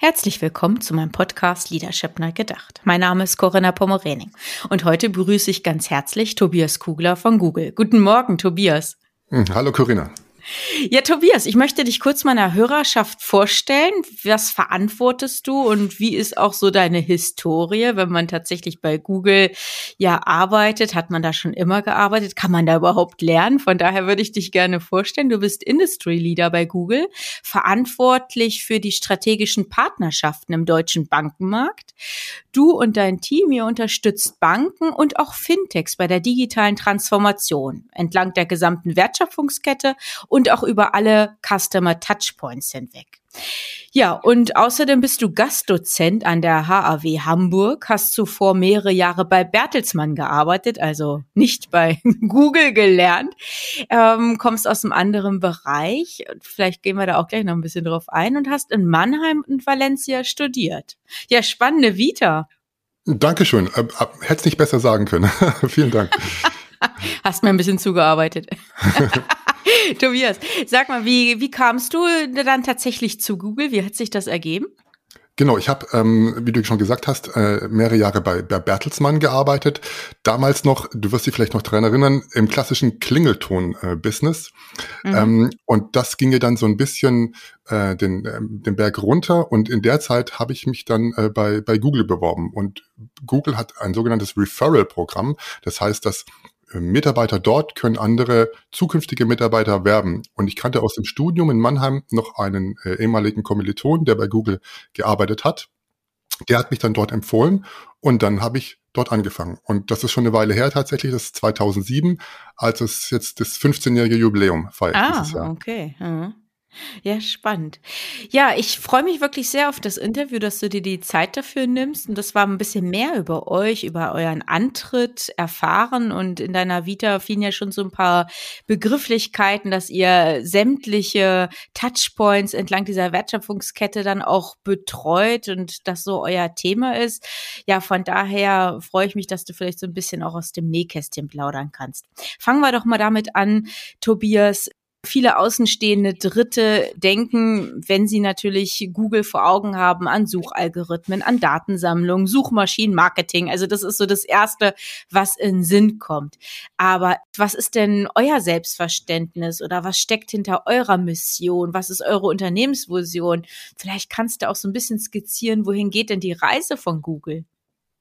Herzlich willkommen zu meinem Podcast Leadership neu gedacht. Mein Name ist Corinna Pomorening und heute begrüße ich ganz herzlich Tobias Kugler von Google. Guten Morgen, Tobias. Hm, hallo, Corinna. Ja, Tobias, ich möchte dich kurz meiner Hörerschaft vorstellen. Was verantwortest du und wie ist auch so deine Historie, wenn man tatsächlich bei Google ja arbeitet? Hat man da schon immer gearbeitet? Kann man da überhaupt lernen? Von daher würde ich dich gerne vorstellen. Du bist Industry Leader bei Google, verantwortlich für die strategischen Partnerschaften im deutschen Bankenmarkt. Du und dein Team, ihr unterstützt Banken und auch Fintechs bei der digitalen Transformation entlang der gesamten Wertschöpfungskette und auch über alle Customer Touchpoints hinweg. Ja, und außerdem bist du Gastdozent an der HAW Hamburg, hast zuvor mehrere Jahre bei Bertelsmann gearbeitet, also nicht bei Google gelernt, ähm, kommst aus einem anderen Bereich, vielleicht gehen wir da auch gleich noch ein bisschen drauf ein und hast in Mannheim und Valencia studiert. Ja, spannende Vita. Dankeschön. Äh, äh hätte es nicht besser sagen können. Vielen Dank. Hast mir ein bisschen zugearbeitet. Tobias, sag mal, wie, wie kamst du dann tatsächlich zu Google? Wie hat sich das ergeben? Genau, ich habe, ähm, wie du schon gesagt hast, äh, mehrere Jahre bei, bei Bertelsmann gearbeitet. Damals noch, du wirst dich vielleicht noch dran erinnern, im klassischen Klingelton-Business. Äh, mhm. ähm, und das ginge dann so ein bisschen äh, den, äh, den Berg runter. Und in der Zeit habe ich mich dann äh, bei, bei Google beworben. Und Google hat ein sogenanntes Referral-Programm. Das heißt, dass Mitarbeiter dort können andere zukünftige Mitarbeiter werben. Und ich kannte aus dem Studium in Mannheim noch einen äh, ehemaligen Kommiliton, der bei Google gearbeitet hat. Der hat mich dann dort empfohlen und dann habe ich dort angefangen. Und das ist schon eine Weile her tatsächlich, das ist 2007, als es jetzt das 15-jährige Jubiläum feiert ah, dieses Jahr. okay. Mhm. Ja, spannend. Ja, ich freue mich wirklich sehr auf das Interview, dass du dir die Zeit dafür nimmst. Und das war ein bisschen mehr über euch, über euren Antritt erfahren. Und in deiner Vita fielen ja schon so ein paar Begrifflichkeiten, dass ihr sämtliche Touchpoints entlang dieser Wertschöpfungskette dann auch betreut und das so euer Thema ist. Ja, von daher freue ich mich, dass du vielleicht so ein bisschen auch aus dem Nähkästchen plaudern kannst. Fangen wir doch mal damit an, Tobias. Viele außenstehende Dritte denken, wenn sie natürlich Google vor Augen haben, an Suchalgorithmen, an Datensammlung, Suchmaschinenmarketing. Also das ist so das Erste, was in Sinn kommt. Aber was ist denn euer Selbstverständnis oder was steckt hinter eurer Mission? Was ist eure Unternehmensvision? Vielleicht kannst du auch so ein bisschen skizzieren, wohin geht denn die Reise von Google?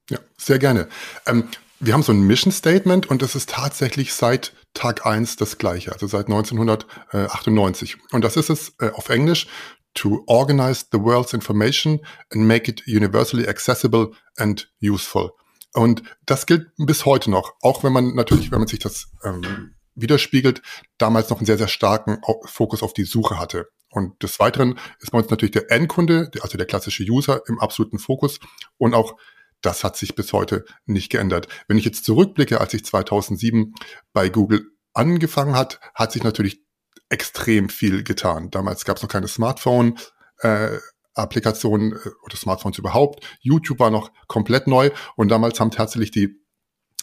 Ja, sehr gerne. Ähm, wir haben so ein Mission Statement und das ist tatsächlich seit Tag eins das gleiche, also seit 1998. Und das ist es äh, auf Englisch, to organize the world's information and make it universally accessible and useful. Und das gilt bis heute noch, auch wenn man natürlich, wenn man sich das ähm, widerspiegelt, damals noch einen sehr, sehr starken Fokus auf die Suche hatte. Und des Weiteren ist bei uns natürlich der Endkunde, also der klassische User im absoluten Fokus und auch das hat sich bis heute nicht geändert. Wenn ich jetzt zurückblicke, als ich 2007 bei Google angefangen hat, hat sich natürlich extrem viel getan. Damals gab es noch keine Smartphone. Äh, Applikationen äh, oder Smartphones überhaupt. YouTube war noch komplett neu und damals haben tatsächlich die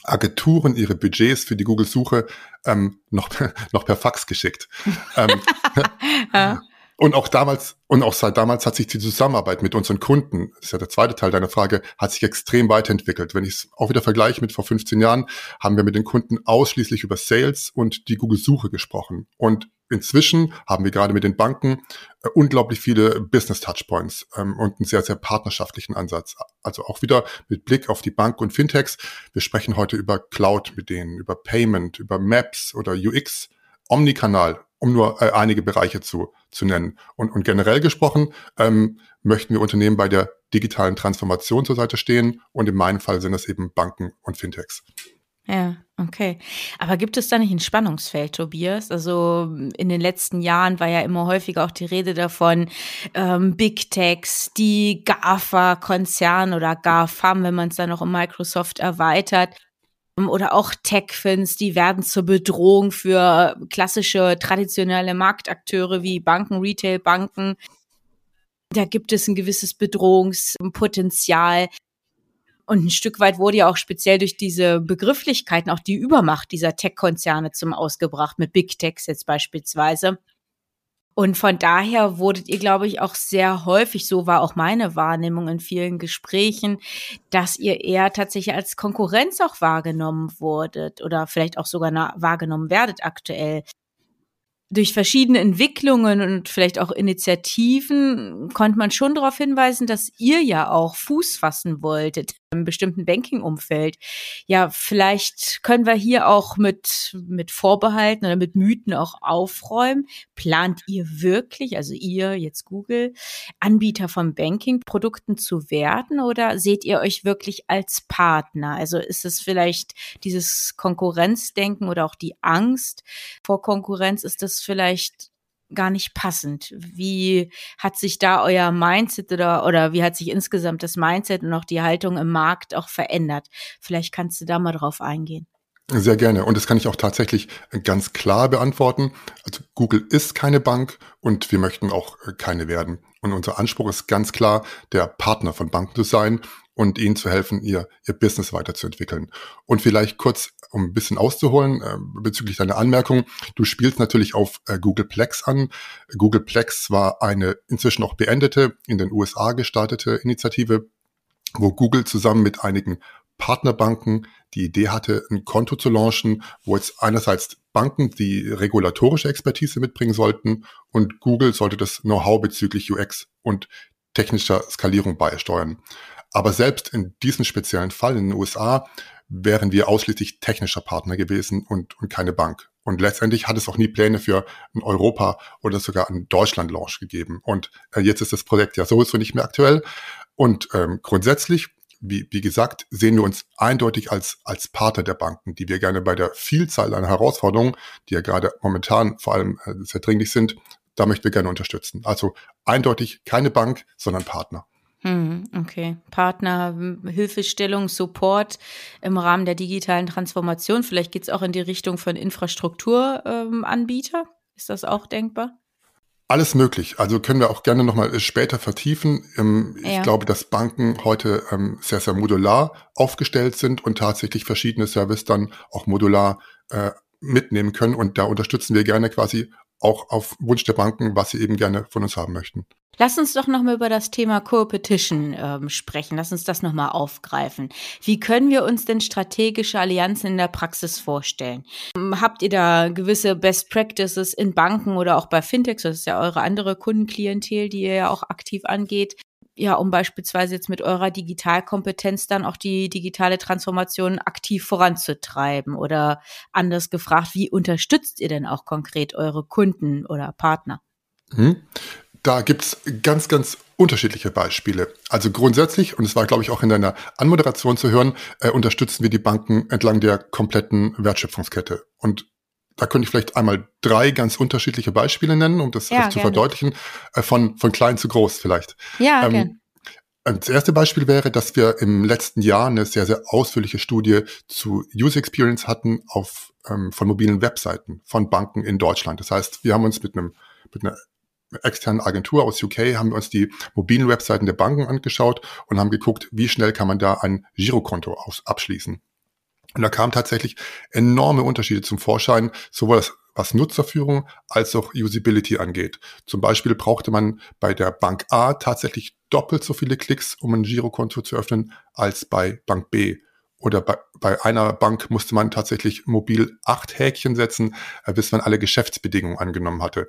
Agenturen ihre Budgets für die Google-Suche ähm, noch, noch per Fax geschickt. ähm, ja. Und auch damals, und auch seit damals hat sich die Zusammenarbeit mit unseren Kunden, das ist ja der zweite Teil deiner Frage, hat sich extrem weiterentwickelt. Wenn ich es auch wieder vergleiche mit vor 15 Jahren, haben wir mit den Kunden ausschließlich über Sales und die Google-Suche gesprochen. Und inzwischen haben wir gerade mit den Banken äh, unglaublich viele Business-Touchpoints ähm, und einen sehr, sehr partnerschaftlichen Ansatz. Also auch wieder mit Blick auf die Bank und Fintechs. Wir sprechen heute über Cloud mit denen, über Payment, über Maps oder UX, Omnikanal um nur äh, einige Bereiche zu, zu nennen. Und, und generell gesprochen ähm, möchten wir Unternehmen bei der digitalen Transformation zur Seite stehen und in meinem Fall sind das eben Banken und Fintechs. Ja, okay. Aber gibt es da nicht ein Spannungsfeld, Tobias? Also in den letzten Jahren war ja immer häufiger auch die Rede davon, ähm, Big Techs, die GAFA-Konzern oder GAFAM, wenn man es dann noch um Microsoft erweitert, oder auch Tech-Fins, die werden zur Bedrohung für klassische traditionelle Marktakteure wie Banken, Retail-Banken. Da gibt es ein gewisses Bedrohungspotenzial. Und ein Stück weit wurde ja auch speziell durch diese Begrifflichkeiten auch die Übermacht dieser Tech-Konzerne zum Ausgebracht, mit Big Techs jetzt beispielsweise. Und von daher wurdet ihr, glaube ich, auch sehr häufig, so war auch meine Wahrnehmung in vielen Gesprächen, dass ihr eher tatsächlich als Konkurrenz auch wahrgenommen wurdet oder vielleicht auch sogar wahrgenommen werdet aktuell. Durch verschiedene Entwicklungen und vielleicht auch Initiativen konnte man schon darauf hinweisen, dass ihr ja auch Fuß fassen wolltet im bestimmten Banking-Umfeld. Ja, vielleicht können wir hier auch mit, mit Vorbehalten oder mit Mythen auch aufräumen. Plant ihr wirklich, also ihr, jetzt Google, Anbieter von Banking-Produkten zu werden oder seht ihr euch wirklich als Partner? Also ist es vielleicht dieses Konkurrenzdenken oder auch die Angst vor Konkurrenz? Ist das vielleicht gar nicht passend. Wie hat sich da euer Mindset oder, oder wie hat sich insgesamt das Mindset und auch die Haltung im Markt auch verändert? Vielleicht kannst du da mal drauf eingehen. Sehr gerne. Und das kann ich auch tatsächlich ganz klar beantworten. Also Google ist keine Bank und wir möchten auch keine werden. Und unser Anspruch ist ganz klar, der Partner von Banken zu sein und ihnen zu helfen, ihr, ihr Business weiterzuentwickeln. Und vielleicht kurz, um ein bisschen auszuholen äh, bezüglich deiner Anmerkung, du spielst natürlich auf äh, Google Plex an. Google Plex war eine inzwischen auch beendete, in den USA gestartete Initiative, wo Google zusammen mit einigen Partnerbanken die Idee hatte, ein Konto zu launchen, wo jetzt einerseits Banken die regulatorische Expertise mitbringen sollten und Google sollte das Know-how bezüglich UX und technischer Skalierung beisteuern. Aber selbst in diesem speziellen Fall in den USA wären wir ausschließlich technischer Partner gewesen und, und keine Bank. Und letztendlich hat es auch nie Pläne für ein Europa oder sogar einen Deutschland-Launch gegeben. Und äh, jetzt ist das Projekt ja sowieso nicht mehr aktuell. Und ähm, grundsätzlich, wie, wie gesagt, sehen wir uns eindeutig als, als Partner der Banken, die wir gerne bei der Vielzahl an Herausforderungen, die ja gerade momentan vor allem äh, sehr dringlich sind, da möchten wir gerne unterstützen. Also eindeutig keine Bank, sondern Partner. Hm, okay. Partner, Hilfestellung, Support im Rahmen der digitalen Transformation. Vielleicht geht es auch in die Richtung von Infrastrukturanbieter. Ähm, Ist das auch denkbar? Alles möglich. Also können wir auch gerne nochmal später vertiefen. Ähm, ja. Ich glaube, dass Banken heute ähm, sehr, sehr modular aufgestellt sind und tatsächlich verschiedene Services dann auch modular äh, mitnehmen können. Und da unterstützen wir gerne quasi auch auf Wunsch der Banken, was sie eben gerne von uns haben möchten. Lass uns doch nochmal über das Thema Co-Petition ähm, sprechen. Lass uns das nochmal aufgreifen. Wie können wir uns denn strategische Allianzen in der Praxis vorstellen? Ähm, habt ihr da gewisse Best Practices in Banken oder auch bei Fintechs? Das ist ja eure andere Kundenklientel, die ihr ja auch aktiv angeht. Ja, um beispielsweise jetzt mit eurer Digitalkompetenz dann auch die digitale Transformation aktiv voranzutreiben. Oder anders gefragt, wie unterstützt ihr denn auch konkret eure Kunden oder Partner? Hm. Da gibt's ganz, ganz unterschiedliche Beispiele. Also grundsätzlich, und es war, glaube ich, auch in deiner Anmoderation zu hören, äh, unterstützen wir die Banken entlang der kompletten Wertschöpfungskette. Und da könnte ich vielleicht einmal drei ganz unterschiedliche Beispiele nennen, um das, ja, das zu verdeutlichen, äh, von, von klein zu groß vielleicht. Ja, ähm, Das erste Beispiel wäre, dass wir im letzten Jahr eine sehr, sehr ausführliche Studie zu User Experience hatten auf, ähm, von mobilen Webseiten von Banken in Deutschland. Das heißt, wir haben uns mit einem mit einer externen Agentur aus UK haben wir uns die mobilen Webseiten der Banken angeschaut und haben geguckt, wie schnell kann man da ein Girokonto abschließen. Und da kamen tatsächlich enorme Unterschiede zum Vorschein, sowohl was, Nutzerführung als auch Usability angeht. Zum Beispiel brauchte man bei der Bank A tatsächlich doppelt so viele Klicks, um ein Girokonto zu öffnen, als bei Bank B. Oder bei, bei einer Bank musste man tatsächlich mobil acht Häkchen setzen, äh, bis man alle Geschäftsbedingungen angenommen hatte.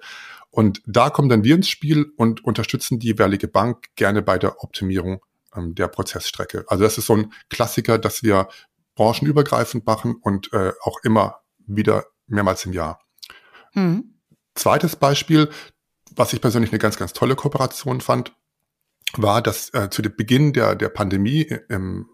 Und da kommen dann wir ins Spiel und unterstützen die jeweilige Bank gerne bei der Optimierung ähm, der Prozessstrecke. Also das ist so ein Klassiker, dass wir branchenübergreifend machen und äh, auch immer wieder mehrmals im Jahr. Mhm. Zweites Beispiel, was ich persönlich eine ganz, ganz tolle Kooperation fand, war, dass äh, zu dem Beginn der, der Pandemie im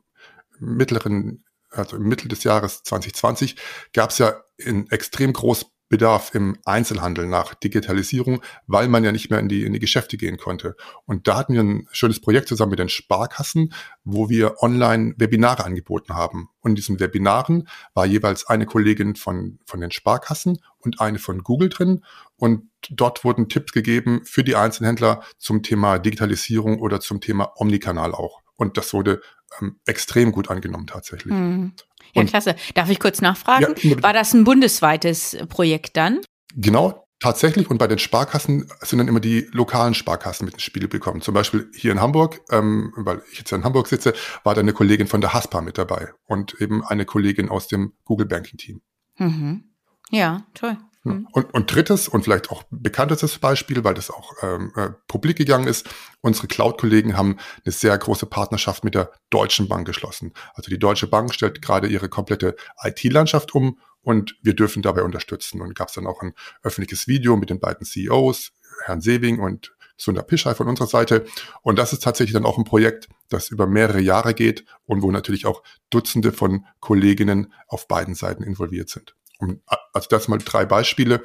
mittleren also im Mittel des Jahres 2020, gab es ja in extrem groß Bedarf im Einzelhandel nach Digitalisierung, weil man ja nicht mehr in die, in die Geschäfte gehen konnte. Und da hatten wir ein schönes Projekt zusammen mit den Sparkassen, wo wir online Webinare angeboten haben. Und in diesen Webinaren war jeweils eine Kollegin von, von den Sparkassen und eine von Google drin. Und dort wurden Tipps gegeben für die Einzelhändler zum Thema Digitalisierung oder zum Thema Omnikanal auch. Und das wurde ähm, extrem gut angenommen tatsächlich. Mhm. Ja, klasse. Darf ich kurz nachfragen? Ja, War das ein bundesweites Projekt dann? Genau, tatsächlich. Und bei den Sparkassen sind dann immer die lokalen Sparkassen mit ins Spiel gekommen. Zum Beispiel hier in Hamburg, ähm, weil ich jetzt in Hamburg sitze, war da eine Kollegin von der HASPA mit dabei und eben eine Kollegin aus dem Google Banking Team. Mhm. Ja, toll. Mhm. Und, und drittes und vielleicht auch bekanntestes Beispiel, weil das auch ähm, äh, publik gegangen ist, unsere Cloud-Kollegen haben eine sehr große Partnerschaft mit der Deutschen Bank geschlossen. Also die Deutsche Bank stellt gerade ihre komplette IT-Landschaft um und wir dürfen dabei unterstützen. Und gab es dann auch ein öffentliches Video mit den beiden CEOs, Herrn Sewing und Sunda Pischai von unserer Seite. Und das ist tatsächlich dann auch ein Projekt, das über mehrere Jahre geht und wo natürlich auch Dutzende von Kolleginnen auf beiden Seiten involviert sind. Also das mal drei Beispiele,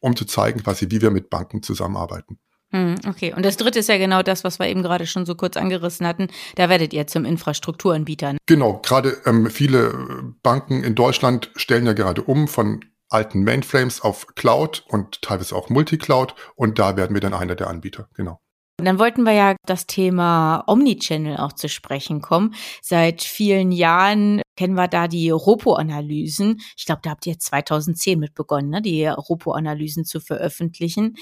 um zu zeigen, quasi, wie wir mit Banken zusammenarbeiten. Hm, okay, und das dritte ist ja genau das, was wir eben gerade schon so kurz angerissen hatten. Da werdet ihr zum Infrastrukturanbieter. Ne? Genau, gerade ähm, viele Banken in Deutschland stellen ja gerade um von alten Mainframes auf Cloud und teilweise auch Multicloud und da werden wir dann einer der Anbieter, genau. Und dann wollten wir ja das Thema Omnichannel auch zu sprechen kommen. Seit vielen Jahren kennen wir da die Ropo-Analysen. Ich glaube, da habt ihr 2010 mit begonnen, ne, die Ropo-Analysen zu veröffentlichen.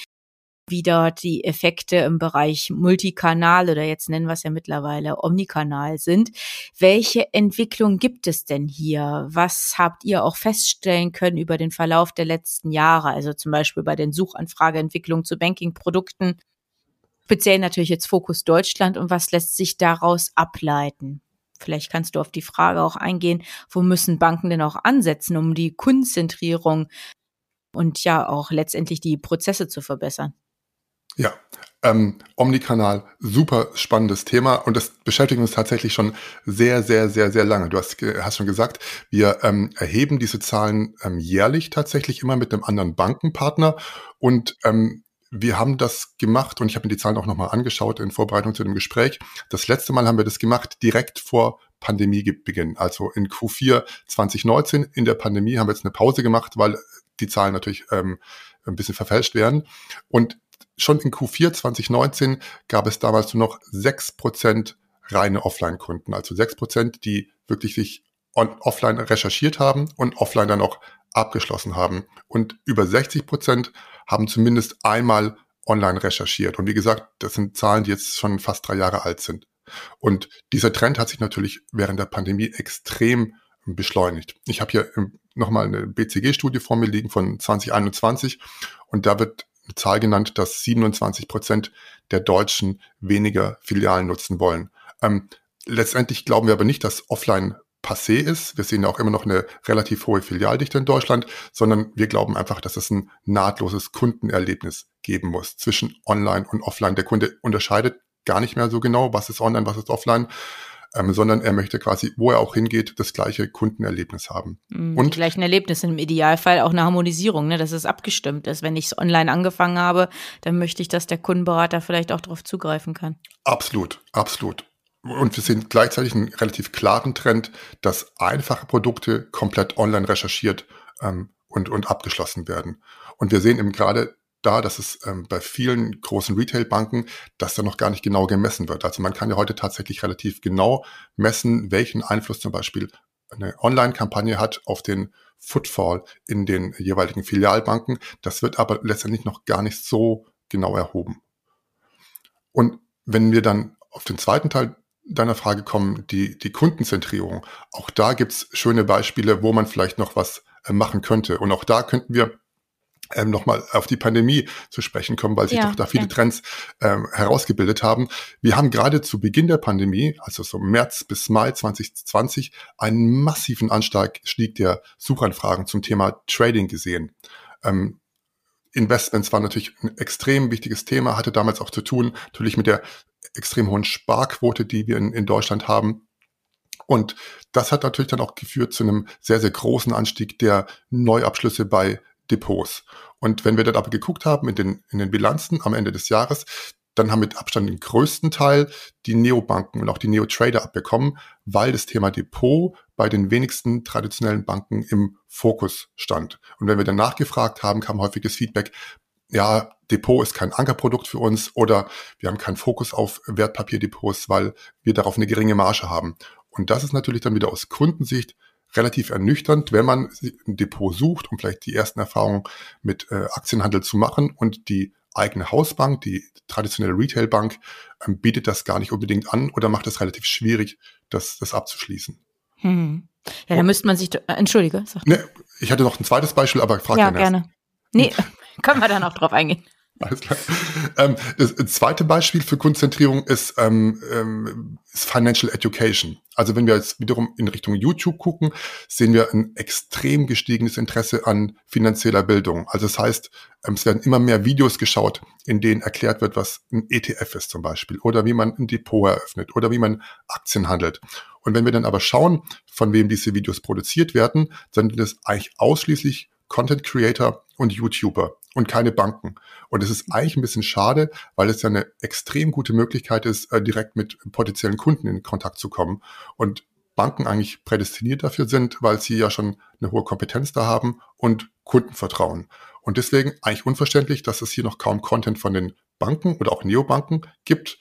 Wie dort die Effekte im Bereich Multikanal oder jetzt nennen wir es ja mittlerweile Omnikanal sind. Welche Entwicklung gibt es denn hier? Was habt ihr auch feststellen können über den Verlauf der letzten Jahre? Also zum Beispiel bei den Suchanfrageentwicklungen zu Bankingprodukten Speziell natürlich jetzt Fokus Deutschland und was lässt sich daraus ableiten? Vielleicht kannst du auf die Frage auch eingehen, wo müssen Banken denn auch ansetzen, um die Kundenzentrierung und ja auch letztendlich die Prozesse zu verbessern? Ja, ähm, Omnikanal, super spannendes Thema und das beschäftigt uns tatsächlich schon sehr, sehr, sehr, sehr lange. Du hast, hast schon gesagt, wir ähm, erheben diese Zahlen ähm, jährlich tatsächlich immer mit einem anderen Bankenpartner und ähm, wir haben das gemacht und ich habe mir die Zahlen auch nochmal angeschaut in Vorbereitung zu dem Gespräch. Das letzte Mal haben wir das gemacht direkt vor Pandemiebeginn, also in Q4 2019. In der Pandemie haben wir jetzt eine Pause gemacht, weil die Zahlen natürlich ähm, ein bisschen verfälscht werden. Und schon in Q4 2019 gab es damals nur noch sechs Prozent reine Offline-Kunden, also sechs Prozent, die wirklich sich on, offline recherchiert haben und offline dann auch abgeschlossen haben. Und über 60 Prozent haben zumindest einmal online recherchiert. Und wie gesagt, das sind Zahlen, die jetzt schon fast drei Jahre alt sind. Und dieser Trend hat sich natürlich während der Pandemie extrem beschleunigt. Ich habe hier nochmal eine BCG-Studie vor mir liegen von 2021 und da wird eine Zahl genannt, dass 27 Prozent der Deutschen weniger Filialen nutzen wollen. Ähm, letztendlich glauben wir aber nicht, dass offline passé ist. Wir sehen ja auch immer noch eine relativ hohe Filialdichte in Deutschland, sondern wir glauben einfach, dass es ein nahtloses Kundenerlebnis geben muss zwischen Online und Offline. Der Kunde unterscheidet gar nicht mehr so genau, was ist Online, was ist Offline. Ähm, sondern er möchte quasi, wo er auch hingeht, das gleiche Kundenerlebnis haben. Mhm, und die gleichen Erlebnisse im Idealfall auch eine Harmonisierung, ne, dass es abgestimmt ist. Wenn ich es online angefangen habe, dann möchte ich, dass der Kundenberater vielleicht auch darauf zugreifen kann. Absolut, absolut. Und wir sehen gleichzeitig einen relativ klaren Trend, dass einfache Produkte komplett online recherchiert ähm, und, und abgeschlossen werden. Und wir sehen eben gerade da, dass es ähm, bei vielen großen Retailbanken, dass da noch gar nicht genau gemessen wird. Also man kann ja heute tatsächlich relativ genau messen, welchen Einfluss zum Beispiel eine Online-Kampagne hat auf den Footfall in den jeweiligen Filialbanken. Das wird aber letztendlich noch gar nicht so genau erhoben. Und wenn wir dann auf den zweiten Teil deiner Frage kommen, die, die Kundenzentrierung. Auch da gibt's schöne Beispiele, wo man vielleicht noch was äh, machen könnte. Und auch da könnten wir ähm, nochmal auf die Pandemie zu sprechen kommen, weil sich ja, doch da viele ja. Trends ähm, herausgebildet haben. Wir haben gerade zu Beginn der Pandemie, also so März bis Mai 2020, einen massiven Anstieg der Suchanfragen zum Thema Trading gesehen. Ähm, Investments waren natürlich ein extrem wichtiges Thema, hatte damals auch zu tun natürlich mit der extrem hohen Sparquote, die wir in, in Deutschland haben. Und das hat natürlich dann auch geführt zu einem sehr, sehr großen Anstieg der Neuabschlüsse bei Depots. Und wenn wir dann aber geguckt haben in den, in den Bilanzen am Ende des Jahres, dann haben mit Abstand den größten Teil die Neobanken und auch die Neo-Trader abbekommen, weil das Thema Depot bei den wenigsten traditionellen Banken im Fokus stand. Und wenn wir dann nachgefragt haben, kam häufiges Feedback, ja, Depot ist kein Ankerprodukt für uns oder wir haben keinen Fokus auf Wertpapierdepots, weil wir darauf eine geringe Marge haben. Und das ist natürlich dann wieder aus Kundensicht relativ ernüchternd, wenn man ein Depot sucht, um vielleicht die ersten Erfahrungen mit äh, Aktienhandel zu machen und die eigene Hausbank, die traditionelle Retailbank, ähm, bietet das gar nicht unbedingt an oder macht es relativ schwierig, das, das abzuschließen. Hm. Ja, da müsste man sich, äh, entschuldige. Sag. Ne, ich hatte noch ein zweites Beispiel, aber frag Ja, gerne. Nee, können wir dann auch drauf eingehen. Alles klar. Ähm, das zweite Beispiel für Konzentrierung ist, ähm, ähm, ist Financial Education. Also wenn wir jetzt wiederum in Richtung YouTube gucken, sehen wir ein extrem gestiegenes Interesse an finanzieller Bildung. Also das heißt, ähm, es werden immer mehr Videos geschaut, in denen erklärt wird, was ein ETF ist zum Beispiel oder wie man ein Depot eröffnet oder wie man Aktien handelt. Und wenn wir dann aber schauen, von wem diese Videos produziert werden, dann sind es eigentlich ausschließlich Content Creator und YouTuber und keine Banken. Und es ist eigentlich ein bisschen schade, weil es ja eine extrem gute Möglichkeit ist, äh, direkt mit potenziellen Kunden in Kontakt zu kommen. Und Banken eigentlich prädestiniert dafür sind, weil sie ja schon eine hohe Kompetenz da haben und Kundenvertrauen. Und deswegen eigentlich unverständlich, dass es hier noch kaum Content von den Banken oder auch Neobanken gibt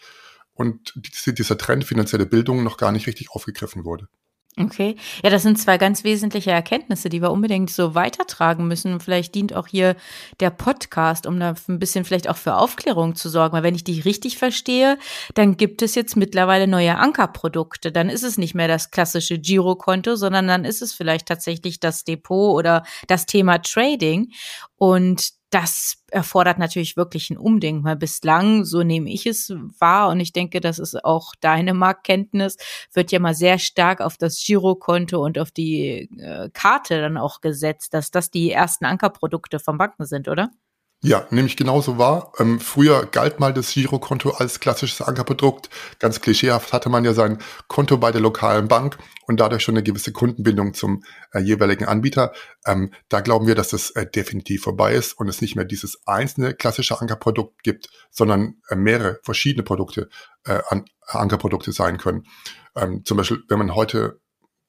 und dieser Trend finanzielle Bildung noch gar nicht richtig aufgegriffen wurde. Okay. Ja, das sind zwei ganz wesentliche Erkenntnisse, die wir unbedingt so weitertragen müssen. Vielleicht dient auch hier der Podcast, um da ein bisschen vielleicht auch für Aufklärung zu sorgen. Weil wenn ich dich richtig verstehe, dann gibt es jetzt mittlerweile neue Ankerprodukte. Dann ist es nicht mehr das klassische Girokonto, sondern dann ist es vielleicht tatsächlich das Depot oder das Thema Trading. Und das erfordert natürlich wirklich ein Umdenken, weil bislang, so nehme ich es wahr, und ich denke, das ist auch deine Marktkenntnis, wird ja mal sehr stark auf das Girokonto und auf die äh, Karte dann auch gesetzt, dass das die ersten Ankerprodukte von Banken sind, oder? Ja, nämlich genauso war. Ähm, früher galt mal das Girokonto als klassisches Ankerprodukt. Ganz klischeehaft hatte man ja sein Konto bei der lokalen Bank und dadurch schon eine gewisse Kundenbindung zum äh, jeweiligen Anbieter. Ähm, da glauben wir, dass das äh, definitiv vorbei ist und es nicht mehr dieses einzelne klassische Ankerprodukt gibt, sondern äh, mehrere verschiedene Produkte, äh, an, Ankerprodukte sein können. Ähm, zum Beispiel, wenn man heute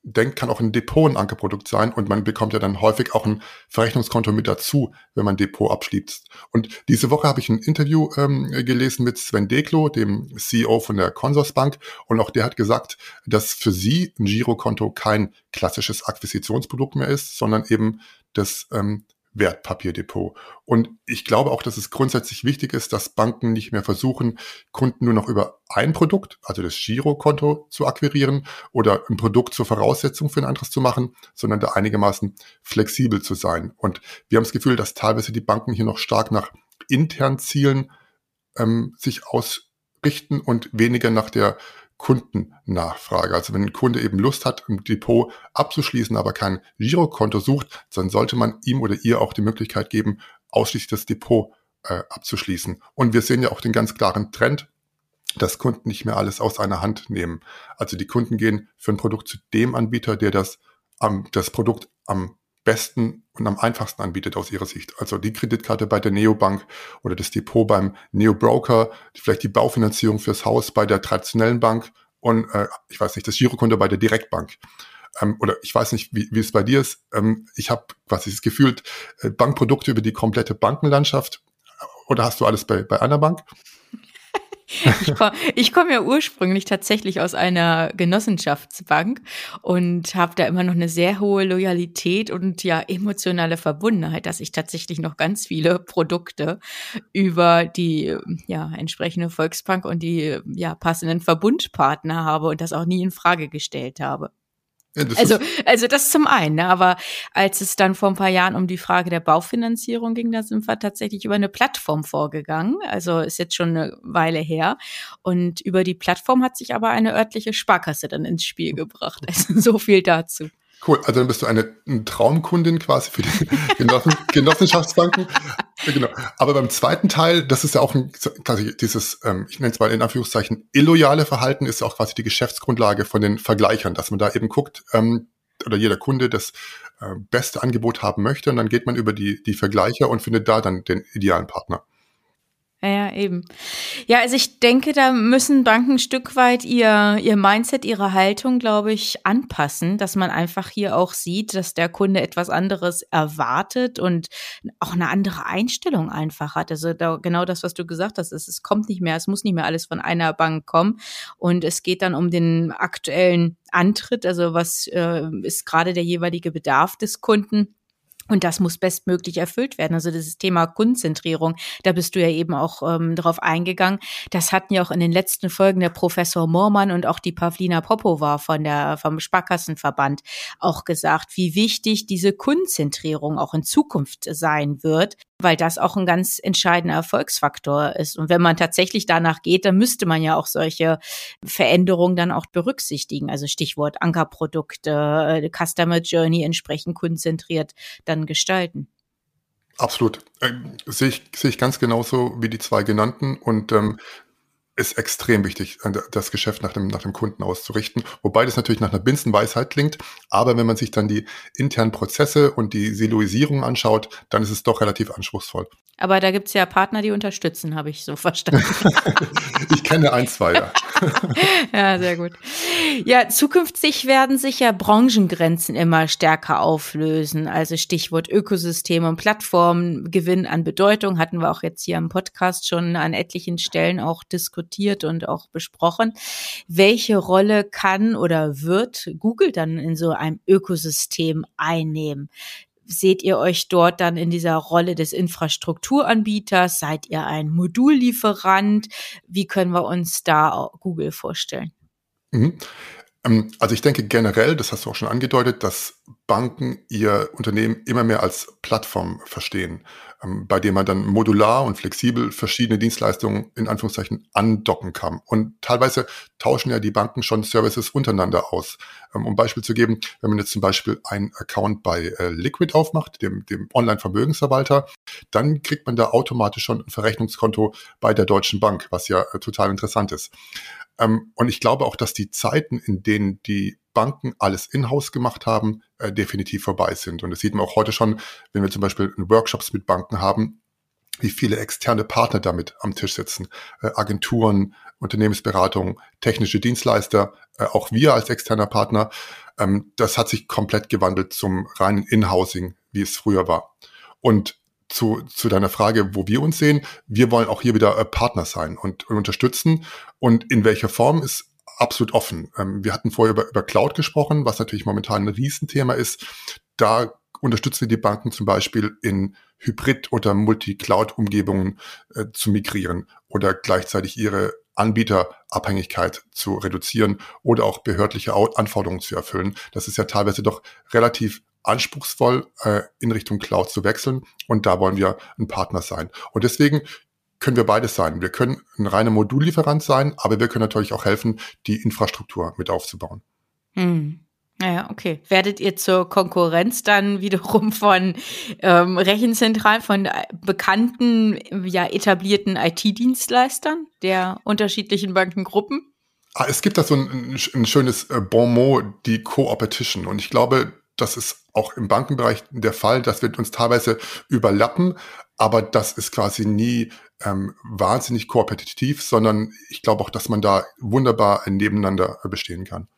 denkt, kann auch ein Depot ein Ankerprodukt sein und man bekommt ja dann häufig auch ein Verrechnungskonto mit dazu, wenn man Depot abschließt. Und diese Woche habe ich ein Interview ähm, gelesen mit Sven Deklo, dem CEO von der Consorsbank und auch der hat gesagt, dass für sie ein Girokonto kein klassisches Akquisitionsprodukt mehr ist, sondern eben das ähm, Wertpapierdepot. Und ich glaube auch, dass es grundsätzlich wichtig ist, dass Banken nicht mehr versuchen, Kunden nur noch über ein Produkt, also das Girokonto, zu akquirieren oder ein Produkt zur Voraussetzung für ein anderes zu machen, sondern da einigermaßen flexibel zu sein. Und wir haben das Gefühl, dass teilweise die Banken hier noch stark nach internen Zielen ähm, sich ausrichten und weniger nach der Kundennachfrage. Also wenn ein Kunde eben Lust hat, ein Depot abzuschließen, aber kein Girokonto sucht, dann sollte man ihm oder ihr auch die Möglichkeit geben, ausschließlich das Depot äh, abzuschließen. Und wir sehen ja auch den ganz klaren Trend, dass Kunden nicht mehr alles aus einer Hand nehmen. Also die Kunden gehen für ein Produkt zu dem Anbieter, der das, am, das Produkt am besten und am einfachsten anbietet aus ihrer Sicht. Also die Kreditkarte bei der Neobank oder das Depot beim Neobroker, vielleicht die Baufinanzierung fürs Haus bei der traditionellen Bank und äh, ich weiß nicht, das Girokonto bei der Direktbank. Ähm, oder ich weiß nicht, wie, wie es bei dir ist. Ähm, ich habe quasi das Gefühl, äh, Bankprodukte über die komplette Bankenlandschaft. Oder hast du alles bei, bei einer Bank? Ich komme komm ja ursprünglich tatsächlich aus einer Genossenschaftsbank und habe da immer noch eine sehr hohe Loyalität und ja emotionale Verbundenheit, dass ich tatsächlich noch ganz viele Produkte über die ja entsprechende Volksbank und die ja passenden Verbundpartner habe und das auch nie in Frage gestellt habe. Ja, also, also das zum einen, ne? aber als es dann vor ein paar Jahren um die Frage der Baufinanzierung ging, da sind wir tatsächlich über eine Plattform vorgegangen. Also ist jetzt schon eine Weile her. Und über die Plattform hat sich aber eine örtliche Sparkasse dann ins Spiel gebracht. Also so viel dazu. Cool, also dann bist du eine, eine Traumkundin quasi für die Genossen, Genossenschaftsbanken. genau. Aber beim zweiten Teil, das ist ja auch ein, quasi dieses, ähm, ich nenne es mal in Anführungszeichen, illoyale Verhalten, ist ja auch quasi die Geschäftsgrundlage von den Vergleichern, dass man da eben guckt, ähm, oder jeder Kunde das äh, beste Angebot haben möchte und dann geht man über die, die Vergleicher und findet da dann den idealen Partner. Ja, eben. Ja, also ich denke, da müssen Banken ein Stück weit ihr, ihr Mindset, ihre Haltung, glaube ich, anpassen, dass man einfach hier auch sieht, dass der Kunde etwas anderes erwartet und auch eine andere Einstellung einfach hat. Also da, genau das, was du gesagt hast, es, es kommt nicht mehr, es muss nicht mehr alles von einer Bank kommen und es geht dann um den aktuellen Antritt, also was äh, ist gerade der jeweilige Bedarf des Kunden und das muss bestmöglich erfüllt werden. Also dieses Thema Kundenzentrierung, da bist du ja eben auch ähm, darauf eingegangen. Das hatten ja auch in den letzten Folgen der Professor Moormann und auch die Pavlina Popova von der, vom Sparkassenverband auch gesagt, wie wichtig diese Kundenzentrierung auch in Zukunft sein wird weil das auch ein ganz entscheidender Erfolgsfaktor ist. Und wenn man tatsächlich danach geht, dann müsste man ja auch solche Veränderungen dann auch berücksichtigen. Also Stichwort Ankerprodukte, äh, Customer Journey entsprechend konzentriert dann gestalten. Absolut. Äh, sehe ich, sehe ich ganz genauso wie die zwei genannten. Und ähm, ist extrem wichtig, das Geschäft nach dem, nach dem Kunden auszurichten. Wobei das natürlich nach einer Binsenweisheit klingt. Aber wenn man sich dann die internen Prozesse und die Siloisierung anschaut, dann ist es doch relativ anspruchsvoll. Aber da gibt's ja Partner, die unterstützen, habe ich so verstanden. ich kenne ein, zwei, ja. ja, sehr gut. Ja, zukünftig werden sich ja Branchengrenzen immer stärker auflösen. Also Stichwort Ökosysteme und Plattformen gewinnen an Bedeutung, hatten wir auch jetzt hier im Podcast schon an etlichen Stellen auch diskutiert und auch besprochen. Welche Rolle kann oder wird Google dann in so einem Ökosystem einnehmen? seht ihr euch dort dann in dieser Rolle des Infrastrukturanbieters? Seid ihr ein Modullieferant? Wie können wir uns da Google vorstellen? Mhm. Ähm, also ich denke generell, das hast du auch schon angedeutet, dass Banken ihr Unternehmen immer mehr als Plattform verstehen, ähm, bei dem man dann modular und flexibel verschiedene Dienstleistungen in Anführungszeichen andocken kann. Und teilweise tauschen ja die Banken schon Services untereinander aus. Ähm, um Beispiel zu geben, wenn man jetzt zum Beispiel einen Account bei äh, Liquid aufmacht, dem, dem Online-Vermögensverwalter, dann kriegt man da automatisch schon ein Verrechnungskonto bei der Deutschen Bank, was ja äh, total interessant ist. Ähm, und ich glaube auch, dass die Zeiten, in denen die Banken alles in-house gemacht haben, äh, definitiv vorbei sind. Und das sieht man auch heute schon, wenn wir zum Beispiel Workshops mit Banken haben, wie viele externe Partner damit am Tisch sitzen. Äh, Agenturen, Unternehmensberatungen, technische Dienstleister, äh, auch wir als externer Partner. Ähm, das hat sich komplett gewandelt zum reinen In-Housing, wie es früher war. Und zu, zu deiner Frage, wo wir uns sehen, wir wollen auch hier wieder äh, Partner sein und, und unterstützen. Und in welcher Form ist absolut offen. Ähm, wir hatten vorher über, über Cloud gesprochen, was natürlich momentan ein Riesenthema ist. Da unterstützen wir die Banken zum Beispiel in Hybrid- oder Multi-Cloud-Umgebungen äh, zu migrieren oder gleichzeitig ihre Anbieterabhängigkeit zu reduzieren oder auch behördliche Anforderungen zu erfüllen. Das ist ja teilweise doch relativ anspruchsvoll äh, in Richtung Cloud zu wechseln und da wollen wir ein Partner sein. Und deswegen können wir beides sein. Wir können ein reiner Modullieferant sein, aber wir können natürlich auch helfen, die Infrastruktur mit aufzubauen. Hm. Ja, okay. Werdet ihr zur Konkurrenz dann wiederum von ähm, Rechenzentralen, von äh, bekannten, ja etablierten IT-Dienstleistern der unterschiedlichen Bankengruppen? Ah, es gibt da so ein, ein schönes äh, Bon mot, die Co-Opetition. Und ich glaube, das ist auch im Bankenbereich der Fall, dass wir uns teilweise überlappen, aber das ist quasi nie ähm, wahnsinnig kooperativ, sondern ich glaube auch, dass man da wunderbar nebeneinander bestehen kann.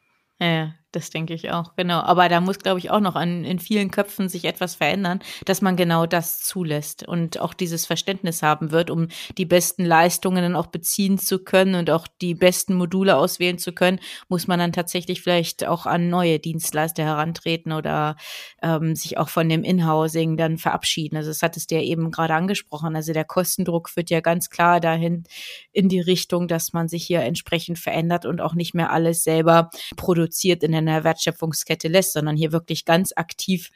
Ja, das denke ich auch, genau. Aber da muss, glaube ich, auch noch an, in vielen Köpfen sich etwas verändern, dass man genau das zulässt und auch dieses Verständnis haben wird, um die besten Leistungen dann auch beziehen zu können und auch die besten Module auswählen zu können, muss man dann tatsächlich vielleicht auch an neue Dienstleister herantreten oder ähm, sich auch von dem Inhousing dann verabschieden. Also das hattest du ja eben gerade angesprochen. Also der Kostendruck führt ja ganz klar dahin in die Richtung, dass man sich hier entsprechend verändert und auch nicht mehr alles selber produziert in in der Wertschöpfungskette lässt, sondern hier wirklich ganz aktiv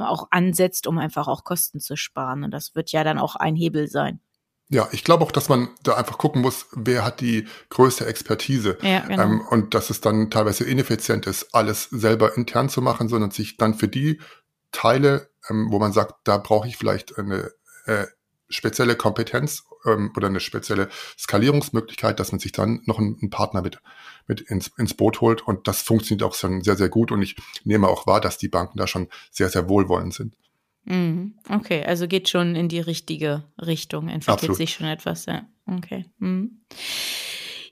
auch ansetzt, um einfach auch Kosten zu sparen. Und das wird ja dann auch ein Hebel sein. Ja, ich glaube auch, dass man da einfach gucken muss, wer hat die größte Expertise. Ja, genau. ähm, und dass es dann teilweise ineffizient ist, alles selber intern zu machen, sondern sich dann für die Teile, ähm, wo man sagt, da brauche ich vielleicht eine äh, spezielle Kompetenz ähm, oder eine spezielle Skalierungsmöglichkeit, dass man sich dann noch einen, einen Partner mit, mit ins, ins Boot holt. Und das funktioniert auch schon sehr, sehr gut. Und ich nehme auch wahr, dass die Banken da schon sehr, sehr wohlwollend sind. Mhm. Okay, also geht schon in die richtige Richtung, entwickelt Absolut. sich schon etwas, ja. Okay. Mhm.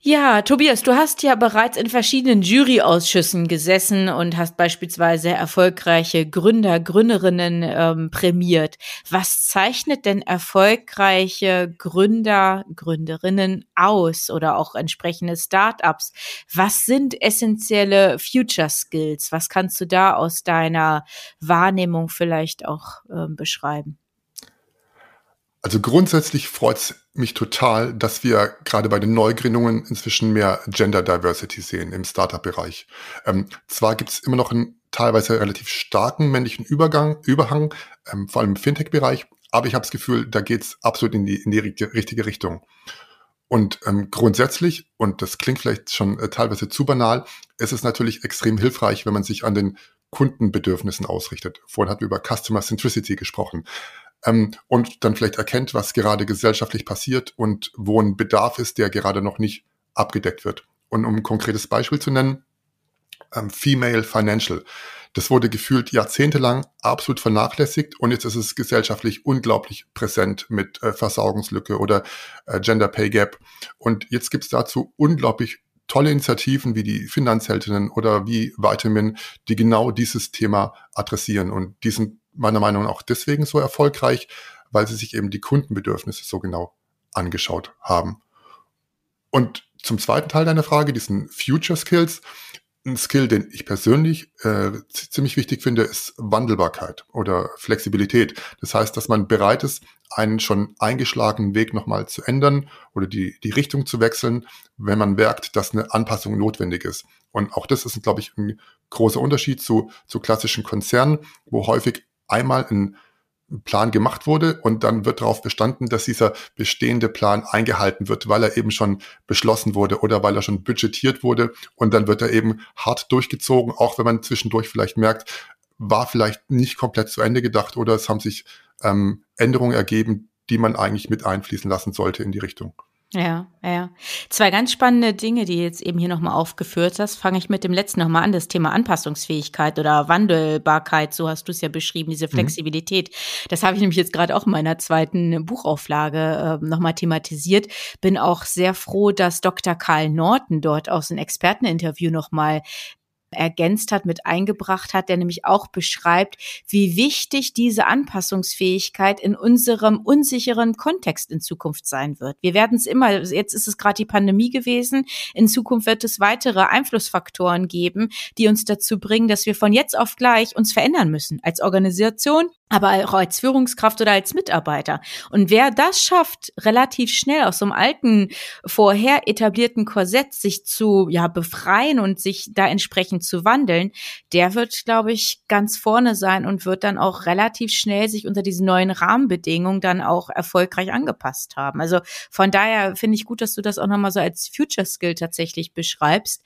Ja, Tobias, du hast ja bereits in verschiedenen Juryausschüssen gesessen und hast beispielsweise erfolgreiche Gründer, Gründerinnen ähm, prämiert. Was zeichnet denn erfolgreiche Gründer, Gründerinnen aus oder auch entsprechende Startups? Was sind essentielle Future Skills? Was kannst du da aus deiner Wahrnehmung vielleicht auch ähm, beschreiben? Also grundsätzlich freut es mich total, dass wir gerade bei den Neugründungen inzwischen mehr Gender Diversity sehen im Startup-Bereich. Ähm, zwar gibt es immer noch einen teilweise relativ starken männlichen Übergang, Überhang, ähm, vor allem im Fintech-Bereich, aber ich habe das Gefühl, da geht es absolut in die, in die richtige Richtung. Und ähm, grundsätzlich, und das klingt vielleicht schon äh, teilweise zu banal, ist es natürlich extrem hilfreich, wenn man sich an den Kundenbedürfnissen ausrichtet. Vorhin hatten wir über Customer Centricity gesprochen ähm, und dann vielleicht erkennt, was gerade gesellschaftlich passiert und wo ein Bedarf ist, der gerade noch nicht abgedeckt wird. Und um ein konkretes Beispiel zu nennen, ähm, Female Financial. Das wurde gefühlt jahrzehntelang absolut vernachlässigt und jetzt ist es gesellschaftlich unglaublich präsent mit äh, Versorgungslücke oder äh, Gender Pay Gap. Und jetzt gibt es dazu unglaublich tolle Initiativen wie die Finanzheldinnen oder wie Vitamin, die genau dieses Thema adressieren. Und die sind meiner Meinung nach auch deswegen so erfolgreich, weil sie sich eben die Kundenbedürfnisse so genau angeschaut haben. Und zum zweiten Teil deiner Frage, diesen Future Skills, ein Skill, den ich persönlich äh, ziemlich wichtig finde, ist Wandelbarkeit oder Flexibilität. Das heißt, dass man bereit ist, einen schon eingeschlagenen Weg nochmal zu ändern oder die, die Richtung zu wechseln, wenn man merkt, dass eine Anpassung notwendig ist. Und auch das ist, glaube ich, ein großer Unterschied zu, zu klassischen Konzernen, wo häufig einmal ein Plan gemacht wurde und dann wird darauf bestanden, dass dieser bestehende Plan eingehalten wird, weil er eben schon beschlossen wurde oder weil er schon budgetiert wurde und dann wird er eben hart durchgezogen, auch wenn man zwischendurch vielleicht merkt, war vielleicht nicht komplett zu Ende gedacht oder es haben sich ähm, Änderungen ergeben, die man eigentlich mit einfließen lassen sollte in die Richtung. Ja, ja. Zwei ganz spannende Dinge, die jetzt eben hier nochmal aufgeführt hast. Fange ich mit dem letzten nochmal an, das Thema Anpassungsfähigkeit oder Wandelbarkeit, so hast du es ja beschrieben, diese mhm. Flexibilität. Mhm. Das habe ich nämlich jetzt gerade auch in meiner zweiten Buchauflage äh, nochmal thematisiert. Bin auch sehr froh, dass Dr. Karl Norton dort aus einem Experteninterview nochmal ergänzt hat, mit eingebracht hat, der nämlich auch beschreibt, wie wichtig diese Anpassungsfähigkeit in unserem unsicheren Kontext in Zukunft sein wird. Wir werden es immer, jetzt ist es gerade die Pandemie gewesen, in Zukunft wird es weitere Einflussfaktoren geben, die uns dazu bringen, dass wir von jetzt auf gleich uns verändern müssen als Organisation, aber auch als Führungskraft oder als Mitarbeiter. Und wer das schafft, relativ schnell aus so einem alten, vorher etablierten Korsett sich zu ja, befreien und sich da entsprechend zu wandeln, der wird, glaube ich, ganz vorne sein und wird dann auch relativ schnell sich unter diesen neuen Rahmenbedingungen dann auch erfolgreich angepasst haben. Also von daher finde ich gut, dass du das auch nochmal so als Future Skill tatsächlich beschreibst.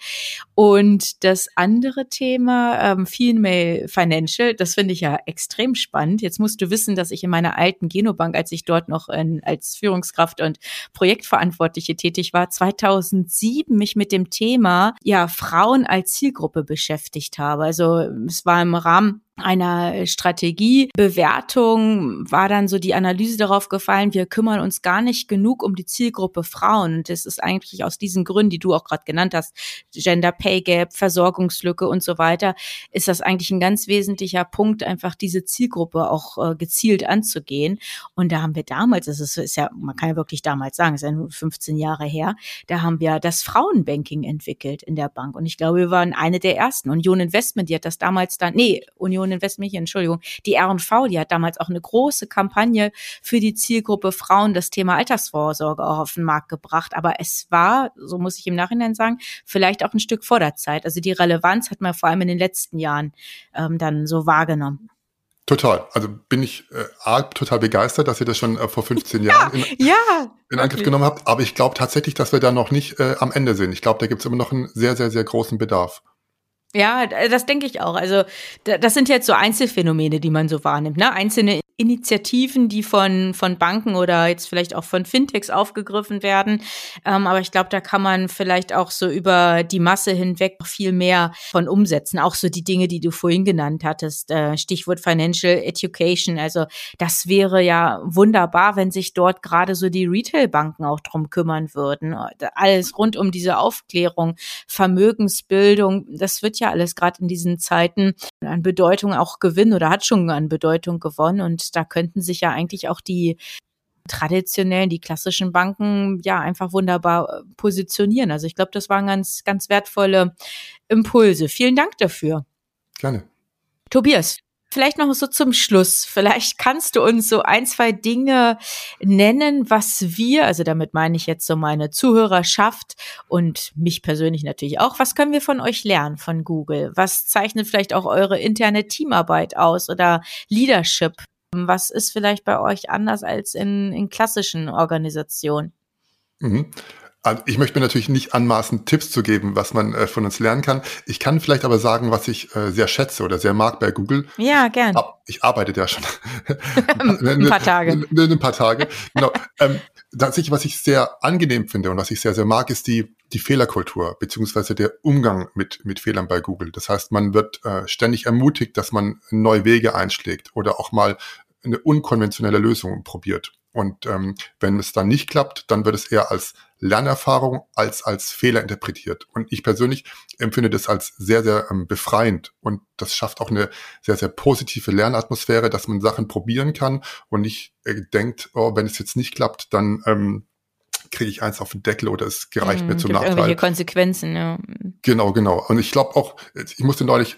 Und das andere Thema, ähm, Female Financial, das finde ich ja extrem spannend spannend. Jetzt musst du wissen, dass ich in meiner alten Genobank, als ich dort noch in, als Führungskraft und Projektverantwortliche tätig war, 2007 mich mit dem Thema ja Frauen als Zielgruppe beschäftigt habe. Also es war im Rahmen einer Strategiebewertung war dann so die Analyse darauf gefallen, wir kümmern uns gar nicht genug um die Zielgruppe Frauen. Und das ist eigentlich aus diesen Gründen, die du auch gerade genannt hast, Gender Pay Gap, Versorgungslücke und so weiter, ist das eigentlich ein ganz wesentlicher Punkt, einfach diese Zielgruppe auch äh, gezielt anzugehen. Und da haben wir damals, das ist, ist ja, man kann ja wirklich damals sagen, ist ja nur 15 Jahre her, da haben wir das Frauenbanking entwickelt in der Bank. Und ich glaube, wir waren eine der ersten. Union Investment, die hat das damals dann, nee, Union Union Investment, Entschuldigung, die R&V, die hat damals auch eine große Kampagne für die Zielgruppe Frauen das Thema Altersvorsorge auch auf den Markt gebracht. Aber es war, so muss ich im Nachhinein sagen, vielleicht auch ein Stück vor der Zeit. Also die Relevanz hat man vor allem in den letzten Jahren ähm, dann so wahrgenommen. Total. Also bin ich äh, A, total begeistert, dass ihr das schon äh, vor 15 Jahren in, ja, in Angriff genommen habt. Aber ich glaube tatsächlich, dass wir da noch nicht äh, am Ende sind. Ich glaube, da gibt es immer noch einen sehr, sehr, sehr großen Bedarf. Ja, das denke ich auch. Also das sind jetzt so Einzelfänomene, die man so wahrnimmt. Ne? Einzelne Initiativen, die von, von Banken oder jetzt vielleicht auch von Fintechs aufgegriffen werden. Ähm, aber ich glaube, da kann man vielleicht auch so über die Masse hinweg viel mehr von umsetzen. Auch so die Dinge, die du vorhin genannt hattest. Äh, Stichwort Financial Education. Also das wäre ja wunderbar, wenn sich dort gerade so die Retailbanken auch drum kümmern würden. Alles rund um diese Aufklärung, Vermögensbildung, das wird ja alles gerade in diesen Zeiten an Bedeutung auch gewinnen oder hat schon an Bedeutung gewonnen. Und da könnten sich ja eigentlich auch die traditionellen, die klassischen Banken ja einfach wunderbar äh, positionieren. Also ich glaube, das waren ganz, ganz wertvolle Impulse. Vielen Dank dafür. Gerne. Tobias, Vielleicht noch so zum Schluss. Vielleicht kannst du uns so ein, zwei Dinge nennen, was wir, also damit meine ich jetzt so meine Zuhörerschaft und mich persönlich natürlich auch, was können wir von euch lernen von Google? Was zeichnet vielleicht auch eure interne Teamarbeit aus oder Leadership? Was ist vielleicht bei euch anders als in, in klassischen Organisationen? Mhm. Also ich möchte mir natürlich nicht anmaßen, Tipps zu geben, was man äh, von uns lernen kann. Ich kann vielleicht aber sagen, was ich äh, sehr schätze oder sehr mag bei Google. Ja, gern. Ich arbeite da schon ein paar Tage. Ein, ein paar Tage. Genau. ähm, tatsächlich, was ich sehr angenehm finde und was ich sehr, sehr mag, ist die, die Fehlerkultur, beziehungsweise der Umgang mit, mit Fehlern bei Google. Das heißt, man wird äh, ständig ermutigt, dass man neue Wege einschlägt oder auch mal eine unkonventionelle Lösung probiert. Und ähm, wenn es dann nicht klappt, dann wird es eher als Lernerfahrung als als Fehler interpretiert. Und ich persönlich empfinde das als sehr, sehr ähm, befreiend. Und das schafft auch eine sehr, sehr positive Lernatmosphäre, dass man Sachen probieren kann und nicht äh, denkt, oh, wenn es jetzt nicht klappt, dann ähm, kriege ich eins auf den Deckel oder es gereicht mm, mir zum Nachteil. Irgendwelche Konsequenzen, ja. Genau, genau. Und ich glaube auch, ich musste neulich,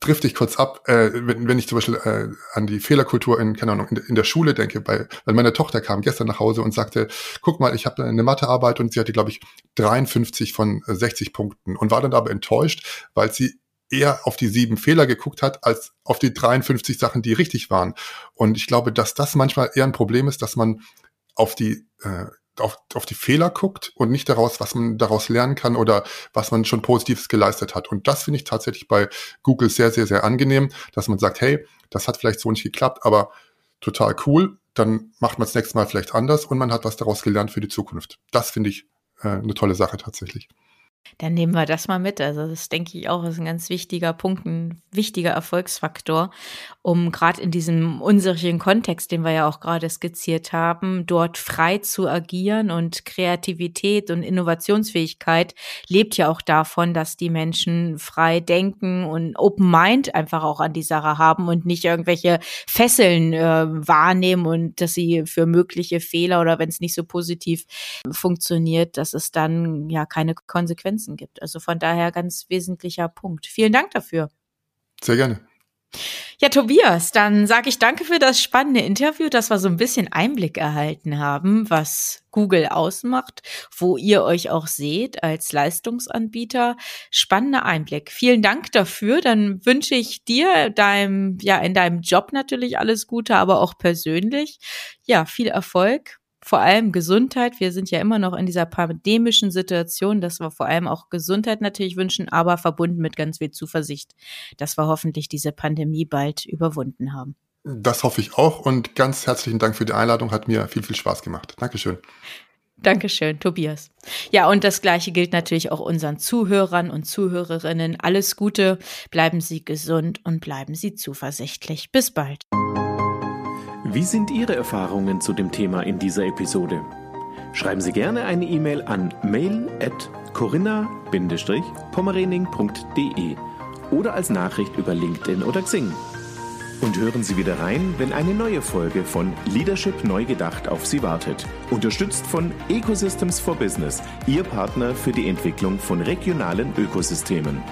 trifft dich kurz ab, äh, wenn, wenn ich zum Beispiel äh, an die Fehlerkultur in, keine Ahnung, in, in der Schule denke, bei, weil meine Tochter kam gestern nach Hause und sagte, guck mal, ich habe eine Mathearbeit und sie hatte, glaube ich, 53 von 60 Punkten und war dann aber enttäuscht, weil sie eher auf die sieben Fehler geguckt hat, als auf die 53 Sachen, die richtig waren. Und ich glaube, dass das manchmal eher ein Problem ist, dass man auf die äh, auf, auf die Fehler guckt und nicht daraus, was man daraus lernen kann oder was man schon Positives geleistet hat. Und das finde ich tatsächlich bei Google sehr, sehr, sehr angenehm, dass man sagt, hey, das hat vielleicht so nicht geklappt, aber total cool, dann macht man es nächstes Mal vielleicht anders und man hat was daraus gelernt für die Zukunft. Das finde ich äh, eine tolle Sache tatsächlich. Dann nehmen wir das mal mit. Also das denke ich auch ist ein ganz wichtiger Punkt, ein wichtiger Erfolgsfaktor, um gerade in diesem unsicheren Kontext, den wir ja auch gerade skizziert haben, dort frei zu agieren und Kreativität und Innovationsfähigkeit lebt ja auch davon, dass die Menschen frei denken und Open Mind einfach auch an die Sache haben und nicht irgendwelche Fesseln äh, wahrnehmen und dass sie für mögliche Fehler oder wenn es nicht so positiv funktioniert, dass es dann ja keine Konsequenzen Konsequenzen gibt. Also von daher ganz wesentlicher Punkt. Vielen Dank dafür. Sehr gerne. Ja, Tobias, dann sage ich danke für das spannende Interview, dass wir so ein bisschen Einblick erhalten haben, was Google ausmacht, wo ihr euch auch seht als Leistungsanbieter. Spannender Einblick. Vielen Dank dafür. Dann wünsche ich dir deinem, ja, in deinem Job natürlich alles Gute, aber auch persönlich. Ja, viel Erfolg vor allem Gesundheit. Wir sind ja immer noch in dieser pandemischen Situation, dass wir vor allem auch Gesundheit natürlich wünschen, aber verbunden mit ganz viel Zuversicht, dass wir hoffentlich diese Pandemie bald überwunden haben. Das hoffe ich auch und ganz herzlichen Dank für die Einladung. Hat mir viel, viel Spaß gemacht. Dankeschön. Dankeschön, Tobias. Ja, und das Gleiche gilt natürlich auch unseren Zuhörern und Zuhörerinnen. Alles Gute, bleiben Sie gesund und bleiben Sie zuversichtlich. Bis bald. Wie sind Ihre Erfahrungen zu dem Thema in dieser Episode? Schreiben Sie gerne eine E-Mail an mail@corinna-pommerening.de oder als Nachricht über LinkedIn oder Xing. Und hören Sie wieder rein, wenn eine neue Folge von Leadership neu gedacht auf Sie wartet. Unterstützt von Ecosystems for Business, Ihr Partner für die Entwicklung von regionalen Ökosystemen.